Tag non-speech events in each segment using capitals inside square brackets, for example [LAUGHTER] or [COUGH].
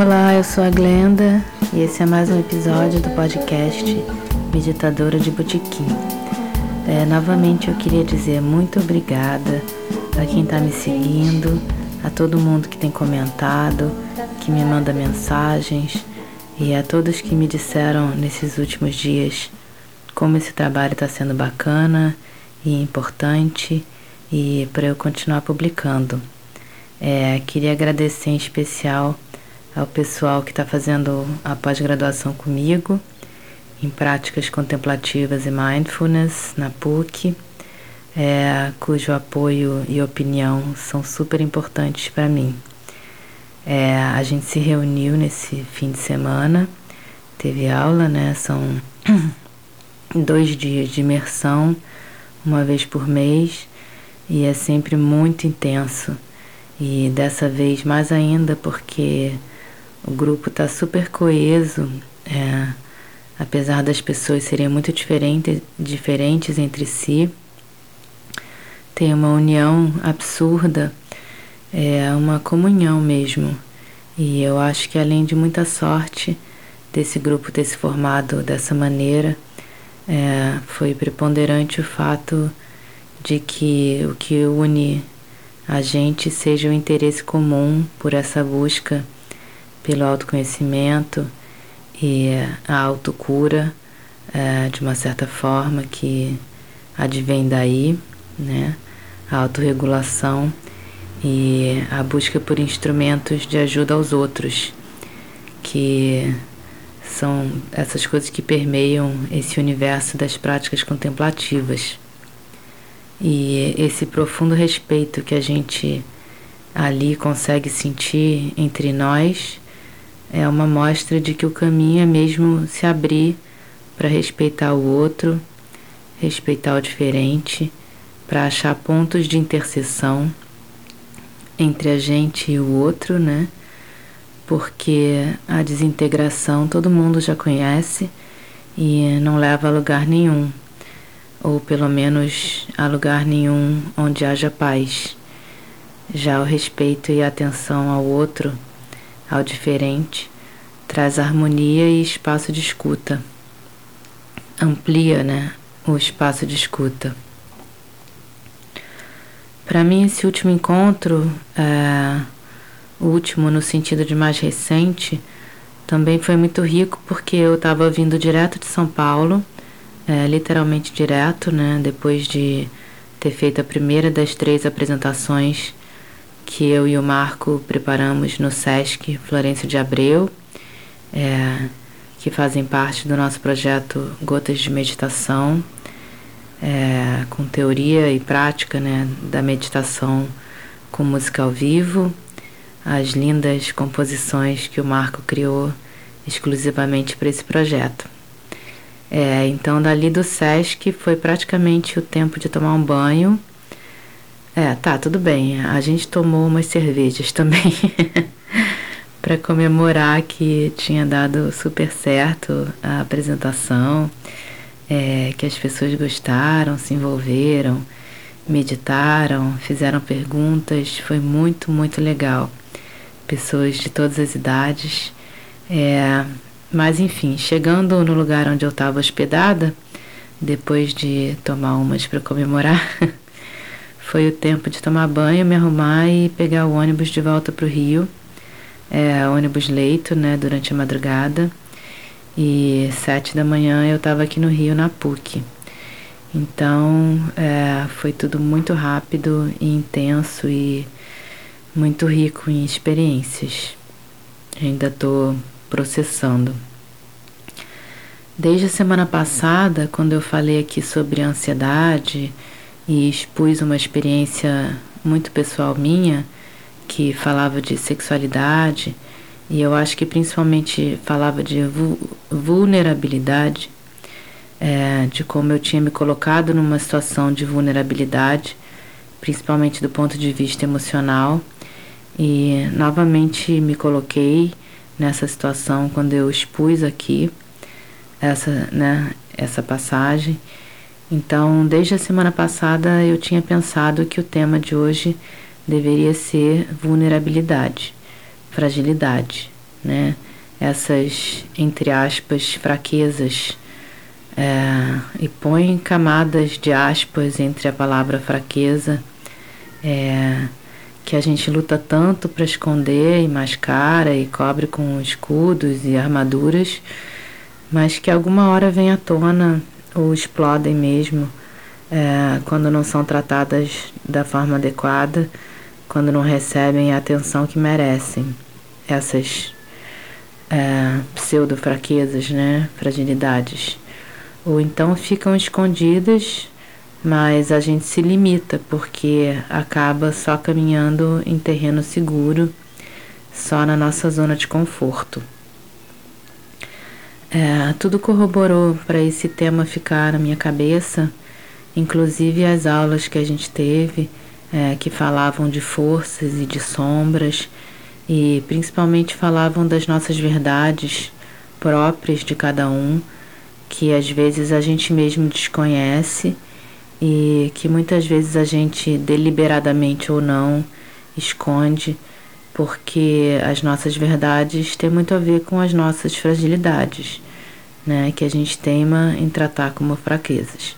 Olá, eu sou a Glenda e esse é mais um episódio do podcast Meditadora de Botequim. É, novamente eu queria dizer muito obrigada a quem está me seguindo, a todo mundo que tem comentado, que me manda mensagens e a todos que me disseram nesses últimos dias como esse trabalho está sendo bacana e importante e para eu continuar publicando. É, queria agradecer em especial ao pessoal que está fazendo a pós-graduação comigo em práticas contemplativas e mindfulness na PUC, é, cujo apoio e opinião são super importantes para mim. É, a gente se reuniu nesse fim de semana, teve aula, né? São [CLEARS THROAT] dois dias de imersão, uma vez por mês, e é sempre muito intenso. E dessa vez mais ainda porque o grupo está super coeso, é, apesar das pessoas serem muito diferente, diferentes entre si. Tem uma união absurda, é uma comunhão mesmo. E eu acho que além de muita sorte desse grupo ter se formado dessa maneira, é, foi preponderante o fato de que o que une a gente seja o interesse comum por essa busca pelo autoconhecimento e a autocura, é, de uma certa forma, que advém daí, né? A autorregulação e a busca por instrumentos de ajuda aos outros, que são essas coisas que permeiam esse universo das práticas contemplativas. E esse profundo respeito que a gente ali consegue sentir entre nós é uma mostra de que o caminho é mesmo se abrir para respeitar o outro, respeitar o diferente, para achar pontos de interseção entre a gente e o outro, né? Porque a desintegração todo mundo já conhece e não leva a lugar nenhum, ou pelo menos a lugar nenhum onde haja paz. Já o respeito e a atenção ao outro ao diferente, traz harmonia e espaço de escuta. Amplia, né, o espaço de escuta. Para mim, esse último encontro, é, o último no sentido de mais recente, também foi muito rico porque eu estava vindo direto de São Paulo, é, literalmente direto, né, depois de ter feito a primeira das três apresentações que eu e o Marco preparamos no SESC Florencio de Abreu, é, que fazem parte do nosso projeto Gotas de Meditação, é, com teoria e prática né, da meditação com música ao vivo, as lindas composições que o Marco criou exclusivamente para esse projeto. É, então, dali do SESC foi praticamente o tempo de tomar um banho é, tá, tudo bem. A gente tomou umas cervejas também [LAUGHS] para comemorar que tinha dado super certo a apresentação, é, que as pessoas gostaram, se envolveram, meditaram, fizeram perguntas. Foi muito, muito legal. Pessoas de todas as idades. É, mas enfim, chegando no lugar onde eu estava hospedada, depois de tomar umas para comemorar. [LAUGHS] Foi o tempo de tomar banho, me arrumar e pegar o ônibus de volta para o Rio. É, ônibus leito, né, durante a madrugada. E sete da manhã eu estava aqui no Rio, na PUC. Então, é, foi tudo muito rápido e intenso e muito rico em experiências. Ainda estou processando. Desde a semana passada, quando eu falei aqui sobre ansiedade, e expus uma experiência muito pessoal minha, que falava de sexualidade e eu acho que principalmente falava de vulnerabilidade, é, de como eu tinha me colocado numa situação de vulnerabilidade, principalmente do ponto de vista emocional, e novamente me coloquei nessa situação quando eu expus aqui essa, né, essa passagem. Então, desde a semana passada eu tinha pensado que o tema de hoje deveria ser vulnerabilidade, fragilidade, né? Essas, entre aspas, fraquezas. É, e põe camadas de aspas entre a palavra fraqueza, é, que a gente luta tanto para esconder e mascara e cobre com escudos e armaduras, mas que alguma hora vem à tona ou explodem mesmo é, quando não são tratadas da forma adequada, quando não recebem a atenção que merecem. Essas é, pseudo-fraquezas, né? Fragilidades. Ou então ficam escondidas, mas a gente se limita porque acaba só caminhando em terreno seguro, só na nossa zona de conforto. É, tudo corroborou para esse tema ficar na minha cabeça, inclusive as aulas que a gente teve, é, que falavam de forças e de sombras, e principalmente falavam das nossas verdades próprias de cada um, que às vezes a gente mesmo desconhece e que muitas vezes a gente deliberadamente ou não esconde porque as nossas verdades têm muito a ver com as nossas fragilidades, né, que a gente teima em tratar como fraquezas.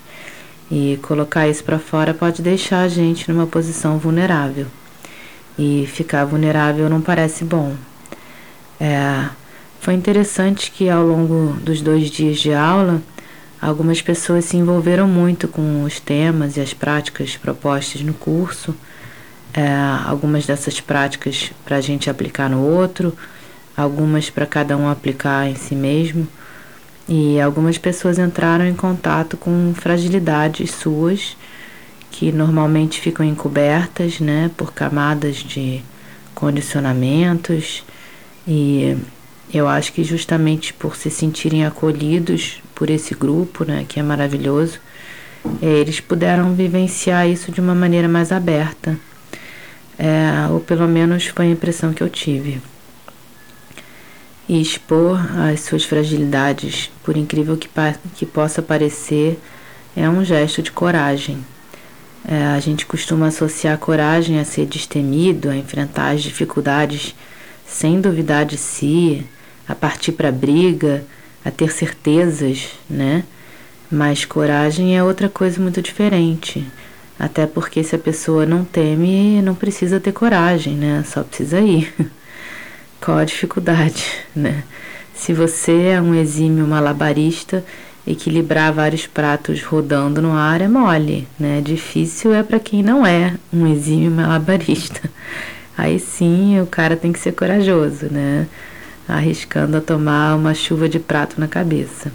E colocar isso para fora pode deixar a gente numa posição vulnerável. E ficar vulnerável não parece bom. É, foi interessante que ao longo dos dois dias de aula, algumas pessoas se envolveram muito com os temas e as práticas propostas no curso é, algumas dessas práticas para a gente aplicar no outro, algumas para cada um aplicar em si mesmo. E algumas pessoas entraram em contato com fragilidades suas que normalmente ficam encobertas, né, por camadas de condicionamentos e eu acho que justamente por se sentirem acolhidos por esse grupo, né, que é maravilhoso, eles puderam vivenciar isso de uma maneira mais aberta é, ou pelo menos foi a impressão que eu tive. E expor as suas fragilidades, por incrível que, que possa parecer, é um gesto de coragem. É, a gente costuma associar coragem a ser destemido, a enfrentar as dificuldades sem duvidar de si, a partir para a briga, a ter certezas, né? Mas coragem é outra coisa muito diferente. Até porque se a pessoa não teme, não precisa ter coragem, né? Só precisa ir. [LAUGHS] Qual a dificuldade, [LAUGHS] né? Se você é um exímio malabarista, equilibrar vários pratos rodando no ar é mole, né? Difícil é para quem não é um exímio malabarista. [LAUGHS] Aí sim, o cara tem que ser corajoso, né? Arriscando a tomar uma chuva de prato na cabeça.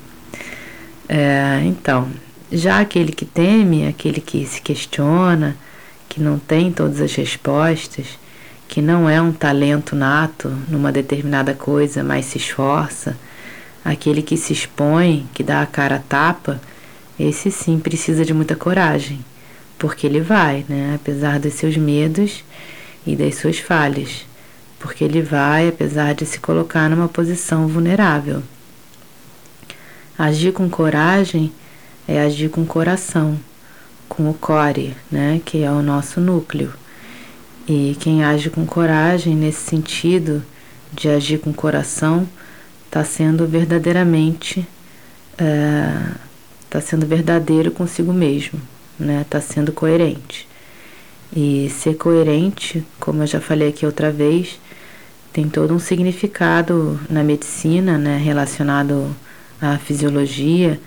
É, então, já aquele que teme, aquele que se questiona, que não tem todas as respostas, que não é um talento nato numa determinada coisa, mas se esforça, aquele que se expõe, que dá a cara a tapa, esse sim precisa de muita coragem, porque ele vai, né? Apesar dos seus medos e das suas falhas, porque ele vai, apesar de se colocar numa posição vulnerável. Agir com coragem é agir com o coração, com o core, né, que é o nosso núcleo. E quem age com coragem nesse sentido de agir com o coração está sendo verdadeiramente está é, sendo verdadeiro consigo mesmo, né? Está sendo coerente. E ser coerente, como eu já falei aqui outra vez, tem todo um significado na medicina, né? Relacionado à fisiologia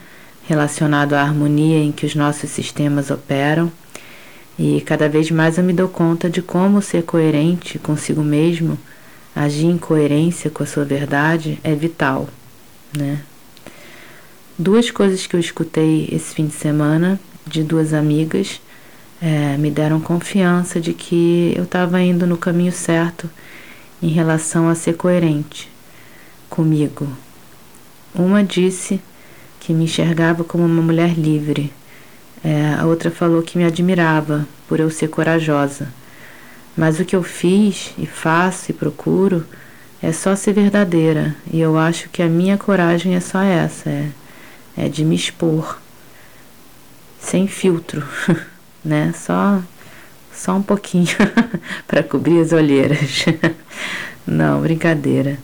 relacionado à harmonia em que os nossos sistemas operam. E cada vez mais eu me dou conta de como ser coerente consigo mesmo, agir em coerência com a sua verdade é vital, né? Duas coisas que eu escutei esse fim de semana de duas amigas é, me deram confiança de que eu estava indo no caminho certo em relação a ser coerente comigo. Uma disse que me enxergava como uma mulher livre. É, a outra falou que me admirava por eu ser corajosa. Mas o que eu fiz e faço e procuro é só ser verdadeira. E eu acho que a minha coragem é só essa: é, é de me expor sem filtro. [LAUGHS] né? Só só um pouquinho [LAUGHS] para cobrir as olheiras. [LAUGHS] Não, brincadeira.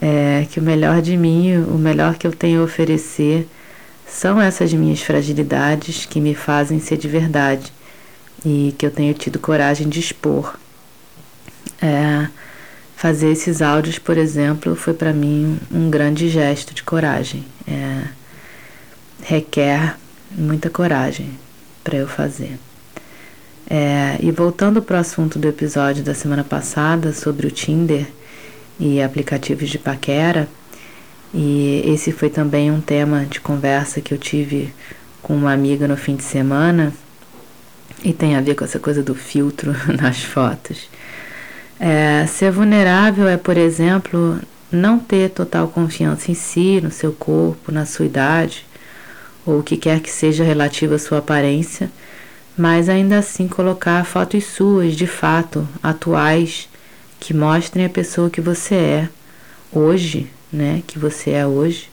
É que o melhor de mim, o melhor que eu tenho a oferecer são essas minhas fragilidades que me fazem ser de verdade e que eu tenho tido coragem de expor. É, fazer esses áudios, por exemplo, foi para mim um grande gesto de coragem. É, requer muita coragem para eu fazer. É, e voltando para o assunto do episódio da semana passada sobre o Tinder e aplicativos de paquera, e esse foi também um tema de conversa que eu tive com uma amiga no fim de semana e tem a ver com essa coisa do filtro [LAUGHS] nas fotos. É, ser vulnerável é, por exemplo, não ter total confiança em si, no seu corpo, na sua idade, ou o que quer que seja relativo à sua aparência, mas ainda assim colocar fotos suas, de fato, atuais, que mostrem a pessoa que você é hoje, né, que você é hoje,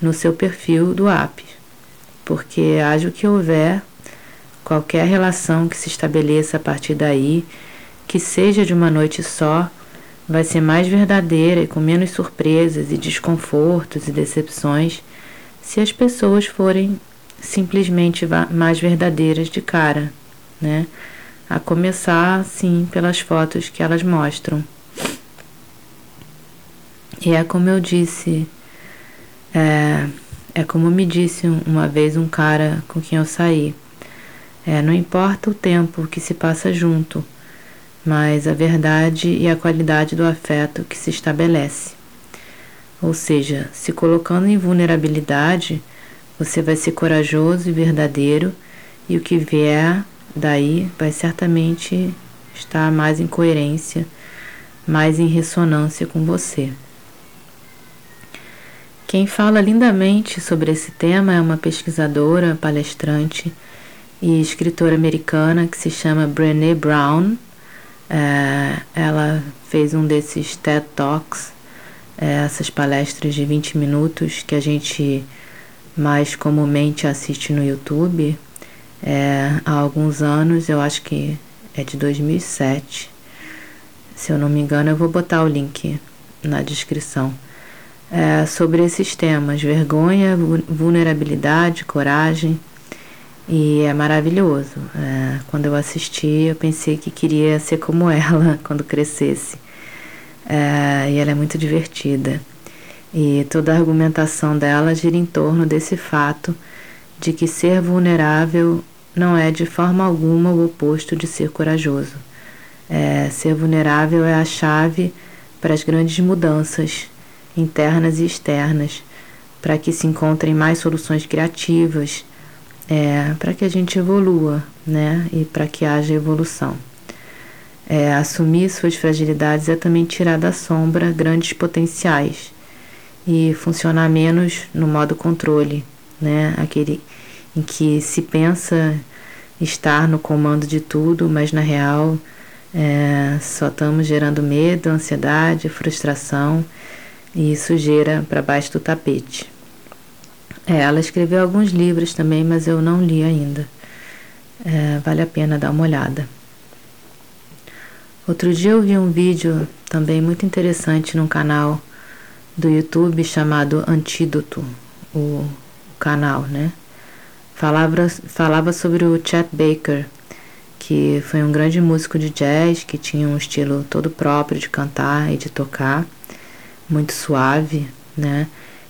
no seu perfil do app. Porque haja o que houver, qualquer relação que se estabeleça a partir daí, que seja de uma noite só, vai ser mais verdadeira e com menos surpresas e desconfortos e decepções se as pessoas forem simplesmente mais verdadeiras de cara, né? A começar, sim, pelas fotos que elas mostram. E é como eu disse, é, é como me disse uma vez um cara com quem eu saí. É, não importa o tempo que se passa junto, mas a verdade e a qualidade do afeto que se estabelece. Ou seja, se colocando em vulnerabilidade, você vai ser corajoso e verdadeiro, e o que vier daí vai certamente estar mais em coerência, mais em ressonância com você. Quem fala lindamente sobre esse tema é uma pesquisadora, palestrante e escritora americana que se chama Brené Brown. É, ela fez um desses TED Talks é, essas palestras de 20 minutos que a gente mais comumente assiste no YouTube é, há alguns anos, eu acho que é de 2007. Se eu não me engano, eu vou botar o link na descrição. É, sobre esses temas: vergonha, vulnerabilidade, coragem. E é maravilhoso. É, quando eu assisti, eu pensei que queria ser como [LAUGHS] ela quando crescesse é, e ela é muito divertida. E toda a argumentação dela gira em torno desse fato de que ser vulnerável não é de forma alguma o oposto de ser corajoso. É, ser vulnerável é a chave para as grandes mudanças internas e externas, para que se encontrem mais soluções criativas, é, para que a gente evolua, né? E para que haja evolução. É, assumir suas fragilidades é também tirar da sombra grandes potenciais e funcionar menos no modo controle, né? Aquele em que se pensa estar no comando de tudo, mas na real é, só estamos gerando medo, ansiedade, frustração e sujeira para baixo do tapete. É, ela escreveu alguns livros também, mas eu não li ainda. É, vale a pena dar uma olhada. Outro dia eu vi um vídeo também muito interessante num canal do YouTube chamado Antídoto, o, o canal, né? Falava, falava sobre o Chet Baker, que foi um grande músico de jazz que tinha um estilo todo próprio de cantar e de tocar, muito suave, né?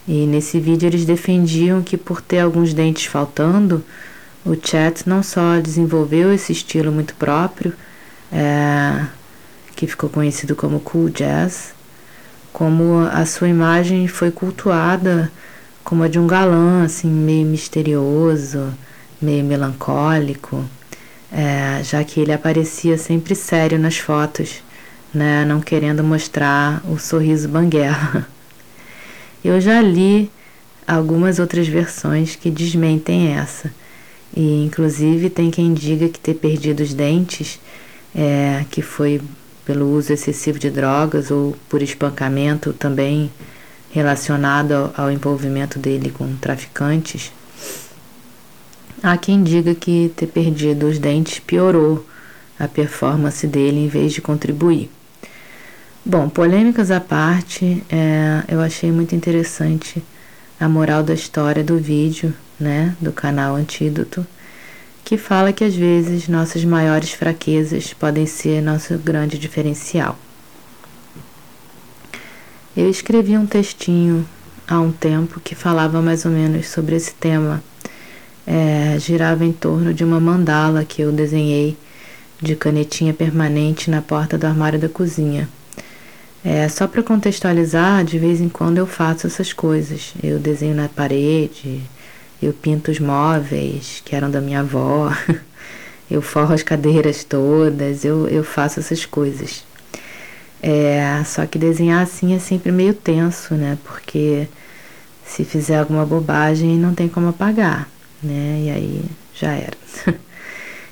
E nesse vídeo eles defendiam que por ter alguns dentes faltando, o Chet não só desenvolveu esse estilo muito próprio, é, que ficou conhecido como cool jazz, como a sua imagem foi cultuada como a de um galã, assim, meio misterioso, meio melancólico, é, já que ele aparecia sempre sério nas fotos, né, não querendo mostrar o sorriso banguela. [LAUGHS] Eu já li algumas outras versões que desmentem essa, e inclusive tem quem diga que ter perdido os dentes, é, que foi pelo uso excessivo de drogas ou por espancamento também relacionado ao, envolvimento dele com traficantes. Há quem diga que ter perdido os dentes piorou a performance dele em vez de contribuir. Bom, polêmicas à parte, é, eu achei muito interessante a moral da história do vídeo, né, do canal Antídoto, que fala que às vezes nossas maiores fraquezas podem ser nosso grande diferencial. Eu escrevi um textinho há um tempo que falava mais ou menos sobre esse tema. É, girava em torno de uma mandala que eu desenhei de canetinha permanente na porta do armário da cozinha. É, só para contextualizar, de vez em quando eu faço essas coisas. Eu desenho na parede, eu pinto os móveis que eram da minha avó, [LAUGHS] eu forro as cadeiras todas, eu, eu faço essas coisas. É, só que desenhar assim é sempre meio tenso, né? Porque se fizer alguma bobagem não tem como apagar, né? E aí já era. [LAUGHS]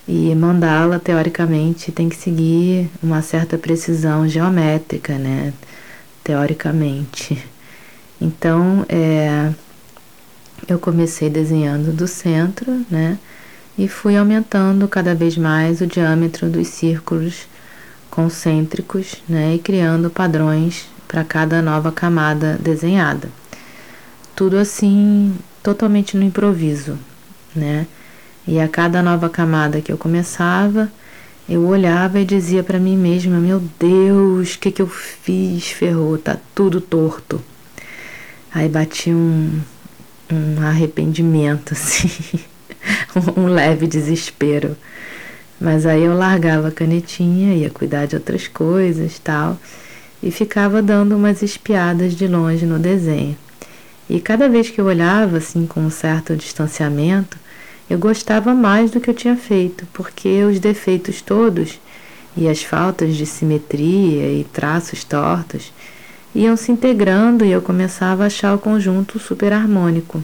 e mandala, teoricamente, tem que seguir uma certa precisão geométrica, né? Teoricamente. Então, é, eu comecei desenhando do centro, né? E fui aumentando cada vez mais o diâmetro dos círculos concêntricos né, e criando padrões para cada nova camada desenhada. Tudo assim, totalmente no improviso, né? E a cada nova camada que eu começava, eu olhava e dizia para mim mesma: Meu Deus, o que, que eu fiz? Ferrou, tá tudo torto. Aí bati um, um arrependimento, [LAUGHS] assim, um leve desespero. Mas aí eu largava a canetinha, ia cuidar de outras coisas tal, e ficava dando umas espiadas de longe no desenho. E cada vez que eu olhava, assim, com um certo distanciamento, eu gostava mais do que eu tinha feito, porque os defeitos todos e as faltas de simetria e traços tortos iam se integrando e eu começava a achar o conjunto super harmônico.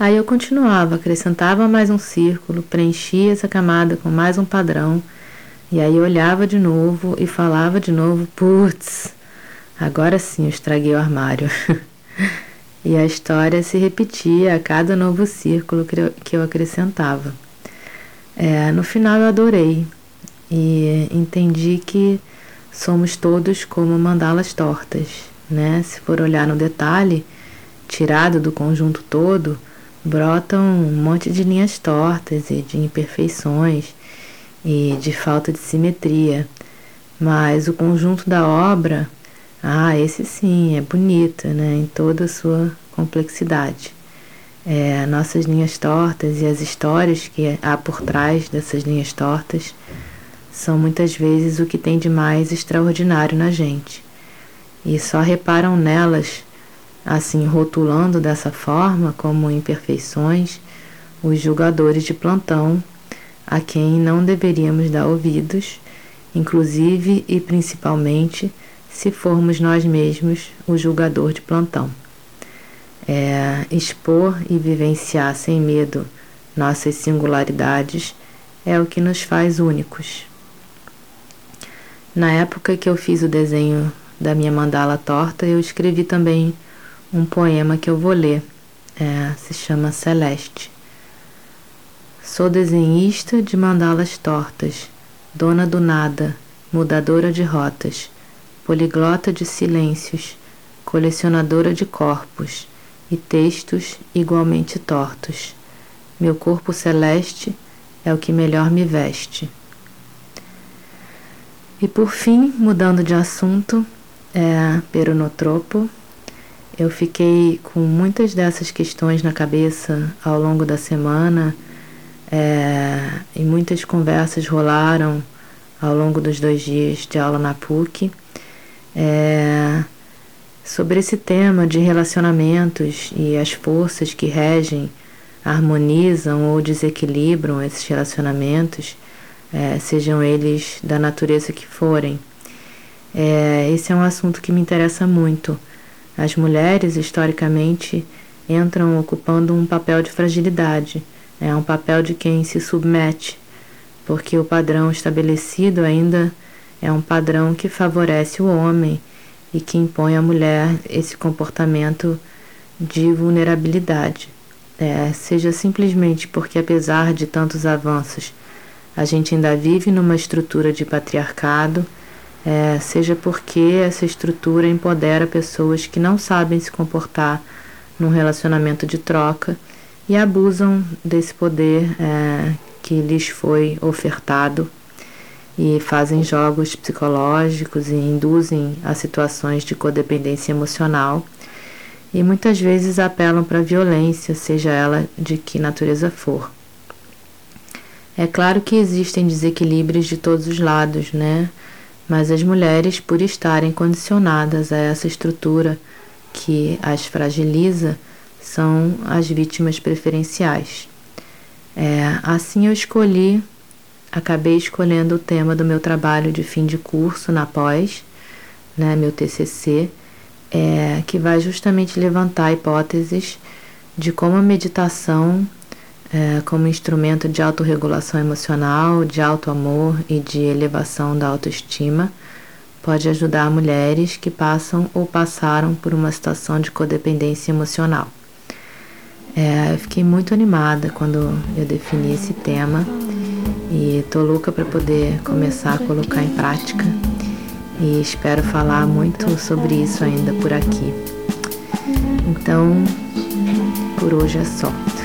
Aí eu continuava, acrescentava mais um círculo, preenchia essa camada com mais um padrão, e aí eu olhava de novo e falava de novo: putz, agora sim eu estraguei o armário. [LAUGHS] e a história se repetia a cada novo círculo que eu acrescentava. É, no final eu adorei e entendi que somos todos como mandalas tortas, né? Se for olhar no detalhe, tirado do conjunto todo, brotam um monte de linhas tortas e de imperfeições e de falta de simetria. Mas o conjunto da obra, ah, esse sim, é bonito, né, em toda a sua complexidade. É, nossas linhas tortas e as histórias que há por trás dessas linhas tortas são muitas vezes o que tem de mais extraordinário na gente. E só reparam nelas assim rotulando dessa forma como imperfeições os julgadores de plantão a quem não deveríamos dar ouvidos, inclusive e principalmente se formos nós mesmos o julgador de plantão. É, expor e vivenciar sem medo nossas singularidades é o que nos faz únicos. Na época que eu fiz o desenho da minha mandala torta, eu escrevi também um poema que eu vou ler. É, se chama Celeste. Sou desenhista de mandalas tortas, dona do nada, mudadora de rotas, poliglota de silêncios, colecionadora de corpos e textos igualmente tortos. Meu corpo celeste é o que melhor me veste. E por fim, mudando de assunto, é peronotropo, eu fiquei com muitas dessas questões na cabeça ao longo da semana é, e muitas conversas rolaram ao longo dos dois dias de aula na PUC é, sobre esse tema de relacionamentos e as forças que regem harmonizam ou desequilibram esses relacionamentos, é, sejam eles da natureza que forem. É, esse é um assunto que me interessa muito. As mulheres, historicamente, entram ocupando um papel de fragilidade, é um papel de quem se submete, porque o padrão estabelecido ainda é um padrão que favorece o homem e que impõe à mulher esse comportamento de vulnerabilidade. É, seja simplesmente porque, apesar de tantos avanços, a gente ainda vive numa estrutura de patriarcado, é, seja porque essa estrutura empodera pessoas que não sabem se comportar num relacionamento de troca e abusam desse poder é, que lhes foi ofertado e fazem jogos psicológicos e induzem a situações de codependência emocional e muitas vezes apelam para a violência, seja ela de que natureza for. É claro que existem desequilíbrios de todos os lados, né? Mas as mulheres, por estarem condicionadas a essa estrutura que as fragiliza, são as vítimas preferenciais. É, assim eu escolhi, acabei escolhendo o tema do meu trabalho de fim de curso na pós, né, meu TCC, é, que vai justamente levantar hipóteses de como a meditação, é, como instrumento de autorregulação emocional, de auto-amor e de elevação da autoestima, pode ajudar mulheres que passam ou passaram por uma situação de codependência emocional. É, eu fiquei muito animada quando eu defini esse tema e tô louca para poder começar a colocar em prática e espero falar muito sobre isso ainda por aqui. Então, por hoje é só.